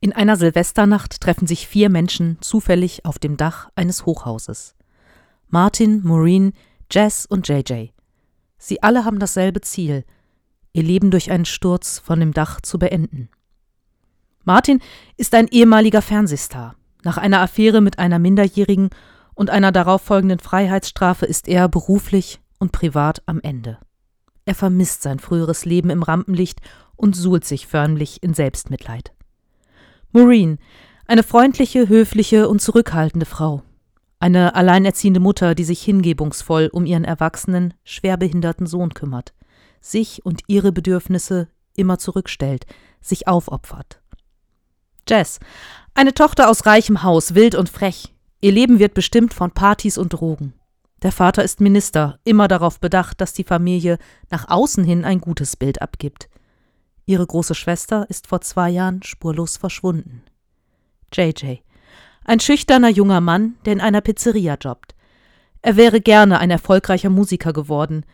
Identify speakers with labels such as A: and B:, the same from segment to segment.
A: In einer Silvesternacht treffen sich vier Menschen zufällig auf dem Dach eines Hochhauses. Martin, Maureen, Jess und JJ. Sie alle haben dasselbe Ziel, ihr Leben durch einen Sturz von dem Dach zu beenden. Martin ist ein ehemaliger Fernsehstar. Nach einer Affäre mit einer Minderjährigen und einer darauffolgenden Freiheitsstrafe ist er beruflich und privat am Ende. Er vermisst sein früheres Leben im Rampenlicht und suhlt sich förmlich in Selbstmitleid. Maureen, eine freundliche, höfliche und zurückhaltende Frau. Eine alleinerziehende Mutter, die sich hingebungsvoll um ihren erwachsenen, schwerbehinderten Sohn kümmert, sich und ihre Bedürfnisse immer zurückstellt, sich aufopfert. Jess, eine Tochter aus reichem Haus, wild und frech. Ihr Leben wird bestimmt von Partys und Drogen. Der Vater ist Minister, immer darauf bedacht, dass die Familie nach außen hin ein gutes Bild abgibt. Ihre große Schwester ist vor zwei Jahren spurlos verschwunden. JJ. Ein schüchterner junger Mann, der in einer Pizzeria jobbt. Er wäre gerne ein erfolgreicher Musiker geworden,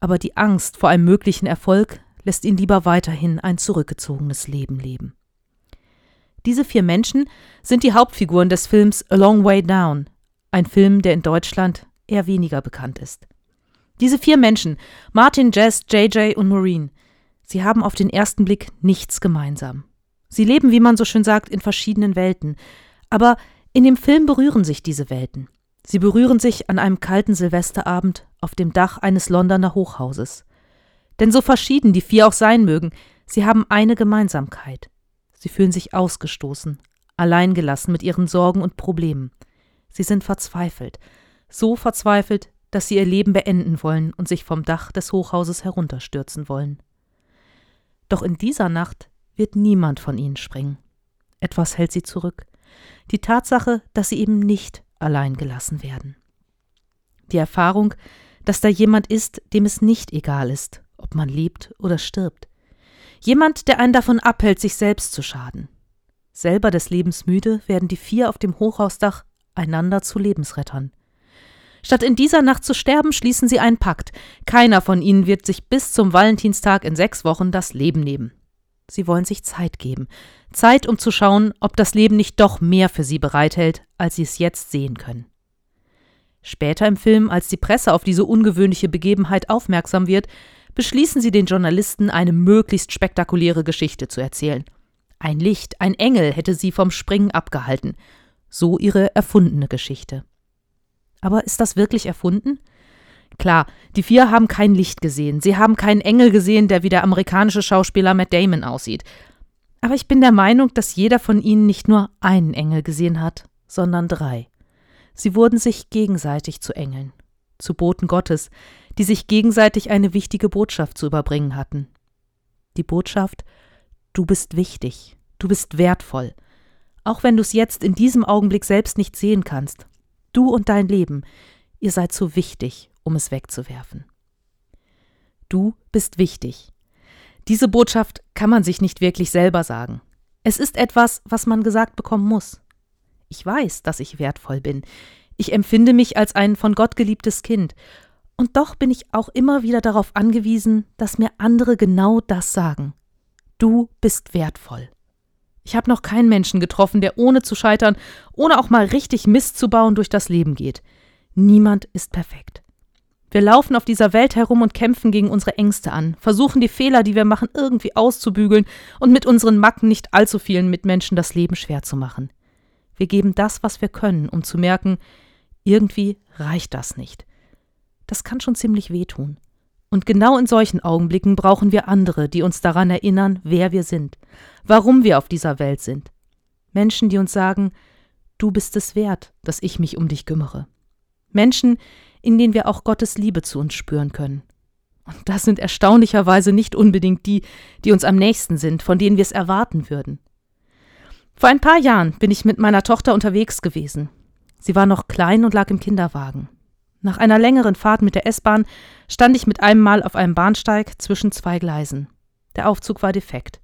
A: aber die Angst vor einem möglichen Erfolg lässt ihn lieber weiterhin ein zurückgezogenes Leben leben. Diese vier Menschen sind die Hauptfiguren des Films A Long Way Down, ein Film, der in Deutschland eher weniger bekannt ist. Diese vier Menschen, Martin, Jess, JJ und Maureen, Sie haben auf den ersten Blick nichts gemeinsam. Sie leben, wie man so schön sagt, in verschiedenen Welten. Aber in dem Film berühren sich diese Welten. Sie berühren sich an einem kalten Silvesterabend auf dem Dach eines Londoner Hochhauses. Denn so verschieden die vier auch sein mögen, sie haben eine Gemeinsamkeit. Sie fühlen sich ausgestoßen, alleingelassen mit ihren Sorgen und Problemen. Sie sind verzweifelt, so verzweifelt, dass sie ihr Leben beenden wollen und sich vom Dach des Hochhauses herunterstürzen wollen. Doch in dieser Nacht wird niemand von ihnen springen. Etwas hält sie zurück. Die Tatsache, dass sie eben nicht allein gelassen werden. Die Erfahrung, dass da jemand ist, dem es nicht egal ist, ob man lebt oder stirbt. Jemand, der einen davon abhält, sich selbst zu schaden. Selber des Lebens müde werden die vier auf dem Hochhausdach einander zu Lebensrettern. Statt in dieser Nacht zu sterben, schließen sie einen Pakt. Keiner von ihnen wird sich bis zum Valentinstag in sechs Wochen das Leben nehmen. Sie wollen sich Zeit geben. Zeit, um zu schauen, ob das Leben nicht doch mehr für sie bereithält, als sie es jetzt sehen können. Später im Film, als die Presse auf diese ungewöhnliche Begebenheit aufmerksam wird, beschließen sie den Journalisten, eine möglichst spektakuläre Geschichte zu erzählen. Ein Licht, ein Engel hätte sie vom Springen abgehalten. So ihre erfundene Geschichte. Aber ist das wirklich erfunden? Klar, die vier haben kein Licht gesehen, sie haben keinen Engel gesehen, der wie der amerikanische Schauspieler Matt Damon aussieht. Aber ich bin der Meinung, dass jeder von ihnen nicht nur einen Engel gesehen hat, sondern drei. Sie wurden sich gegenseitig zu Engeln, zu Boten Gottes, die sich gegenseitig eine wichtige Botschaft zu überbringen hatten. Die Botschaft Du bist wichtig, du bist wertvoll, auch wenn du es jetzt in diesem Augenblick selbst nicht sehen kannst, Du und dein Leben, ihr seid zu wichtig, um es wegzuwerfen. Du bist wichtig. Diese Botschaft kann man sich nicht wirklich selber sagen. Es ist etwas, was man gesagt bekommen muss. Ich weiß, dass ich wertvoll bin. Ich empfinde mich als ein von Gott geliebtes Kind. Und doch bin ich auch immer wieder darauf angewiesen, dass mir andere genau das sagen. Du bist wertvoll. Ich habe noch keinen Menschen getroffen, der ohne zu scheitern, ohne auch mal richtig Mist zu bauen, durch das Leben geht. Niemand ist perfekt. Wir laufen auf dieser Welt herum und kämpfen gegen unsere Ängste an, versuchen die Fehler, die wir machen, irgendwie auszubügeln und mit unseren Macken nicht allzu vielen Mitmenschen das Leben schwer zu machen. Wir geben das, was wir können, um zu merken, irgendwie reicht das nicht. Das kann schon ziemlich wehtun. Und genau in solchen Augenblicken brauchen wir andere, die uns daran erinnern, wer wir sind, warum wir auf dieser Welt sind. Menschen, die uns sagen, du bist es wert, dass ich mich um dich kümmere. Menschen, in denen wir auch Gottes Liebe zu uns spüren können. Und das sind erstaunlicherweise nicht unbedingt die, die uns am nächsten sind, von denen wir es erwarten würden. Vor ein paar Jahren bin ich mit meiner Tochter unterwegs gewesen. Sie war noch klein und lag im Kinderwagen. Nach einer längeren Fahrt mit der S-Bahn stand ich mit einem Mal auf einem Bahnsteig zwischen zwei Gleisen. Der Aufzug war defekt.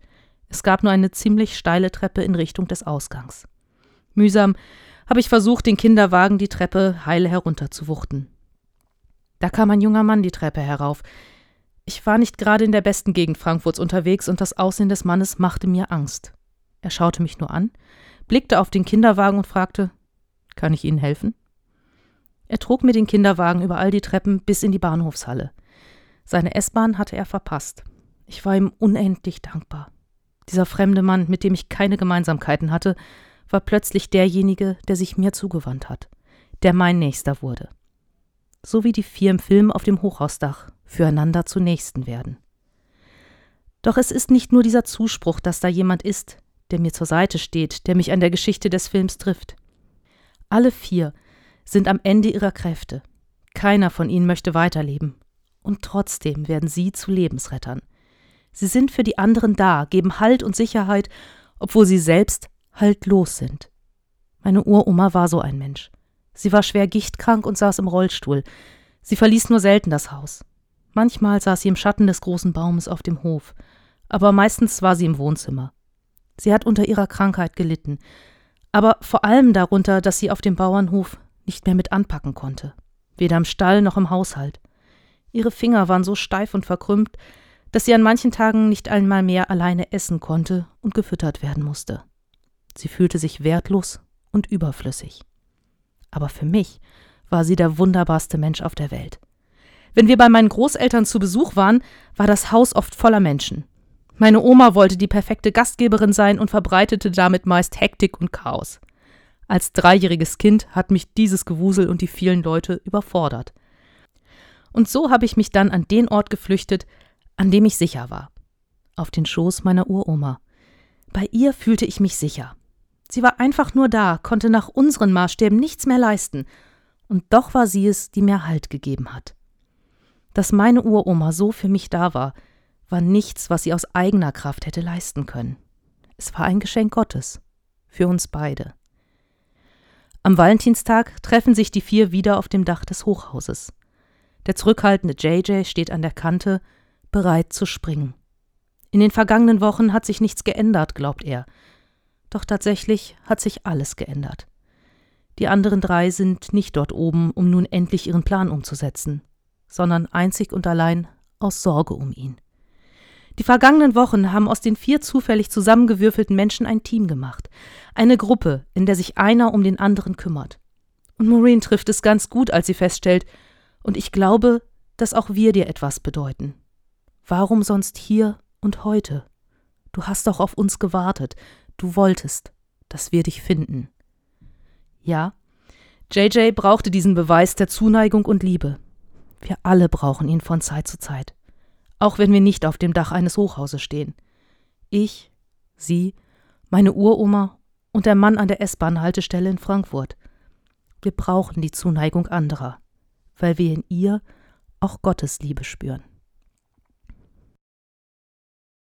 A: Es gab nur eine ziemlich steile Treppe in Richtung des Ausgangs. Mühsam habe ich versucht, den Kinderwagen die Treppe heil herunterzuwuchten. Da kam ein junger Mann die Treppe herauf. Ich war nicht gerade in der besten Gegend Frankfurts unterwegs und das Aussehen des Mannes machte mir Angst. Er schaute mich nur an, blickte auf den Kinderwagen und fragte Kann ich Ihnen helfen? Er trug mir den Kinderwagen über all die Treppen bis in die Bahnhofshalle. Seine S-Bahn hatte er verpasst. Ich war ihm unendlich dankbar. Dieser fremde Mann, mit dem ich keine Gemeinsamkeiten hatte, war plötzlich derjenige, der sich mir zugewandt hat, der mein Nächster wurde. So wie die vier im Film auf dem Hochhausdach füreinander zu Nächsten werden. Doch es ist nicht nur dieser Zuspruch, dass da jemand ist, der mir zur Seite steht, der mich an der Geschichte des Films trifft. Alle vier sind am Ende ihrer Kräfte. Keiner von ihnen möchte weiterleben. Und trotzdem werden sie zu Lebensrettern. Sie sind für die anderen da, geben Halt und Sicherheit, obwohl sie selbst haltlos sind. Meine Uroma war so ein Mensch. Sie war schwer gichtkrank und saß im Rollstuhl. Sie verließ nur selten das Haus. Manchmal saß sie im Schatten des großen Baumes auf dem Hof, aber meistens war sie im Wohnzimmer. Sie hat unter ihrer Krankheit gelitten, aber vor allem darunter, dass sie auf dem Bauernhof nicht mehr mit anpacken konnte, weder im Stall noch im Haushalt. Ihre Finger waren so steif und verkrümmt, dass sie an manchen Tagen nicht einmal mehr alleine essen konnte und gefüttert werden musste. Sie fühlte sich wertlos und überflüssig. Aber für mich war sie der wunderbarste Mensch auf der Welt. Wenn wir bei meinen Großeltern zu Besuch waren, war das Haus oft voller Menschen. Meine Oma wollte die perfekte Gastgeberin sein und verbreitete damit meist Hektik und Chaos. Als dreijähriges Kind hat mich dieses Gewusel und die vielen Leute überfordert. Und so habe ich mich dann an den Ort geflüchtet, an dem ich sicher war. Auf den Schoß meiner Uroma. Bei ihr fühlte ich mich sicher. Sie war einfach nur da, konnte nach unseren Maßstäben nichts mehr leisten, und doch war sie es, die mir Halt gegeben hat. Dass meine Uroma so für mich da war, war nichts, was sie aus eigener Kraft hätte leisten können. Es war ein Geschenk Gottes. Für uns beide. Am Valentinstag treffen sich die vier wieder auf dem Dach des Hochhauses. Der zurückhaltende JJ steht an der Kante, bereit zu springen. In den vergangenen Wochen hat sich nichts geändert, glaubt er. Doch tatsächlich hat sich alles geändert. Die anderen drei sind nicht dort oben, um nun endlich ihren Plan umzusetzen, sondern einzig und allein aus Sorge um ihn. Die vergangenen Wochen haben aus den vier zufällig zusammengewürfelten Menschen ein Team gemacht. Eine Gruppe, in der sich einer um den anderen kümmert. Und Maureen trifft es ganz gut, als sie feststellt, und ich glaube, dass auch wir dir etwas bedeuten. Warum sonst hier und heute? Du hast doch auf uns gewartet. Du wolltest, dass wir dich finden. Ja, JJ brauchte diesen Beweis der Zuneigung und Liebe. Wir alle brauchen ihn von Zeit zu Zeit auch wenn wir nicht auf dem Dach eines Hochhauses stehen. Ich, sie, meine Uroma und der Mann an der S-Bahn-Haltestelle in Frankfurt. Wir brauchen die Zuneigung anderer, weil wir in ihr auch Gottes Liebe spüren.